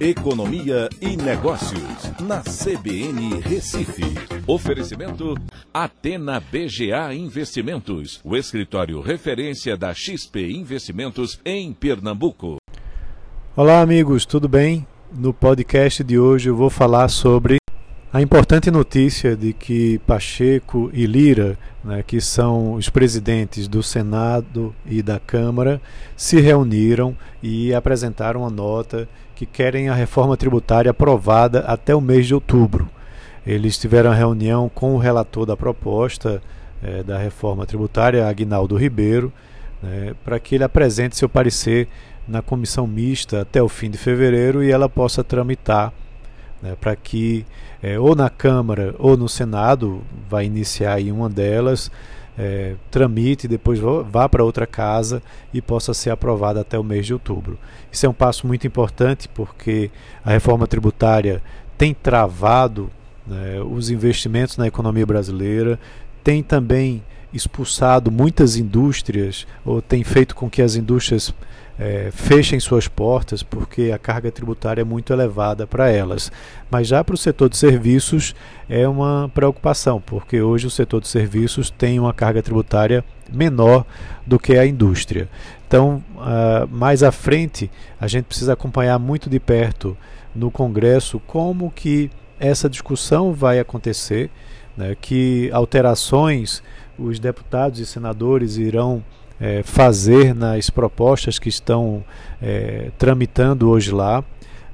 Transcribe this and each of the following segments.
Economia e Negócios, na CBN Recife. Oferecimento Atena BGA Investimentos, o escritório referência da XP Investimentos em Pernambuco. Olá, amigos, tudo bem? No podcast de hoje eu vou falar sobre a importante notícia de que Pacheco e Lira, né, que são os presidentes do Senado e da Câmara, se reuniram e apresentaram uma nota que querem a reforma tributária aprovada até o mês de outubro. Eles tiveram reunião com o relator da proposta eh, da reforma tributária, Agnaldo Ribeiro, né, para que ele apresente seu parecer na comissão mista até o fim de fevereiro e ela possa tramitar né, para que é, ou na Câmara ou no Senado, vai iniciar aí uma delas, é, tramite, depois vá para outra casa e possa ser aprovada até o mês de outubro. Isso é um passo muito importante porque a reforma tributária tem travado né, os investimentos na economia brasileira, tem também expulsado muitas indústrias, ou tem feito com que as indústrias é, fechem suas portas porque a carga tributária é muito elevada para elas. Mas já para o setor de serviços é uma preocupação, porque hoje o setor de serviços tem uma carga tributária menor do que a indústria. Então, uh, mais à frente, a gente precisa acompanhar muito de perto no Congresso como que essa discussão vai acontecer, né, que alterações os deputados e senadores irão é, fazer nas propostas que estão é, tramitando hoje lá,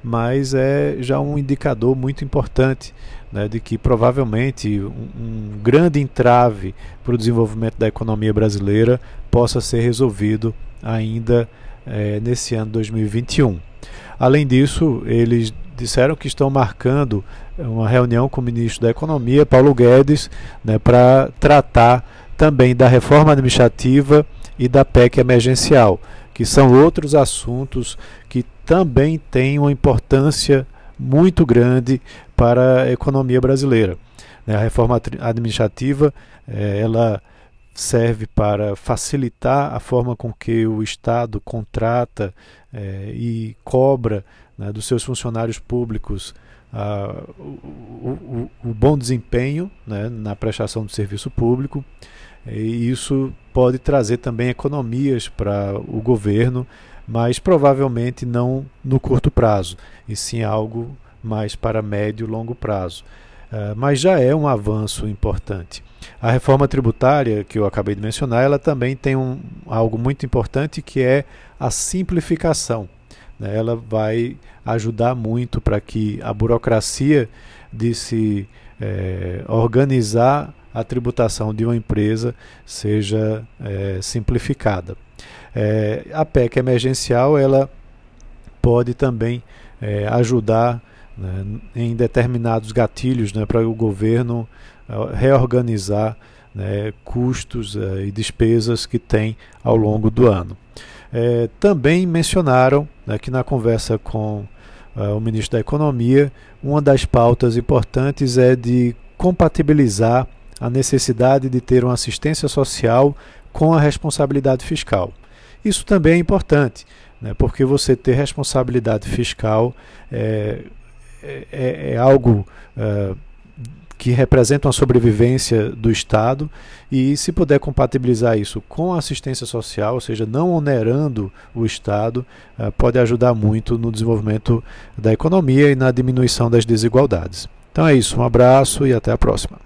mas é já um indicador muito importante né, de que provavelmente um, um grande entrave para o desenvolvimento da economia brasileira possa ser resolvido ainda é, nesse ano 2021. Além disso, eles disseram que estão marcando uma reunião com o ministro da Economia, Paulo Guedes, né, para tratar também da reforma administrativa e da PEC emergencial, que são outros assuntos que também têm uma importância muito grande para a economia brasileira. Né, a reforma administrativa eh, ela serve para facilitar a forma com que o Estado contrata eh, e cobra né, dos seus funcionários públicos o, o, o, bom desempenho né, na prestação do serviço público e isso pode trazer também economias para o governo, mas provavelmente não no curto prazo, e sim algo mais para médio e longo prazo. Uh, mas já é um avanço importante. A reforma tributária que eu acabei de mencionar, ela também tem um, algo muito importante que é a simplificação. Né? Ela vai ajudar muito para que a burocracia de se é, organizar a tributação de uma empresa seja é, simplificada. É, a PEC emergencial ela pode também ajudar né, em determinados gatilhos né, para o governo é, reorganizar né, custos é, e despesas que tem ao longo do ano. É, também mencionaram né, que na conversa com o ministro da Economia, uma das pautas importantes é de compatibilizar a necessidade de ter uma assistência social com a responsabilidade fiscal. Isso também é importante, né, porque você ter responsabilidade fiscal é, é, é algo é, que representa uma sobrevivência do Estado e se puder compatibilizar isso com a assistência social, ou seja, não onerando o Estado, é, pode ajudar muito no desenvolvimento da economia e na diminuição das desigualdades. Então é isso, um abraço e até a próxima.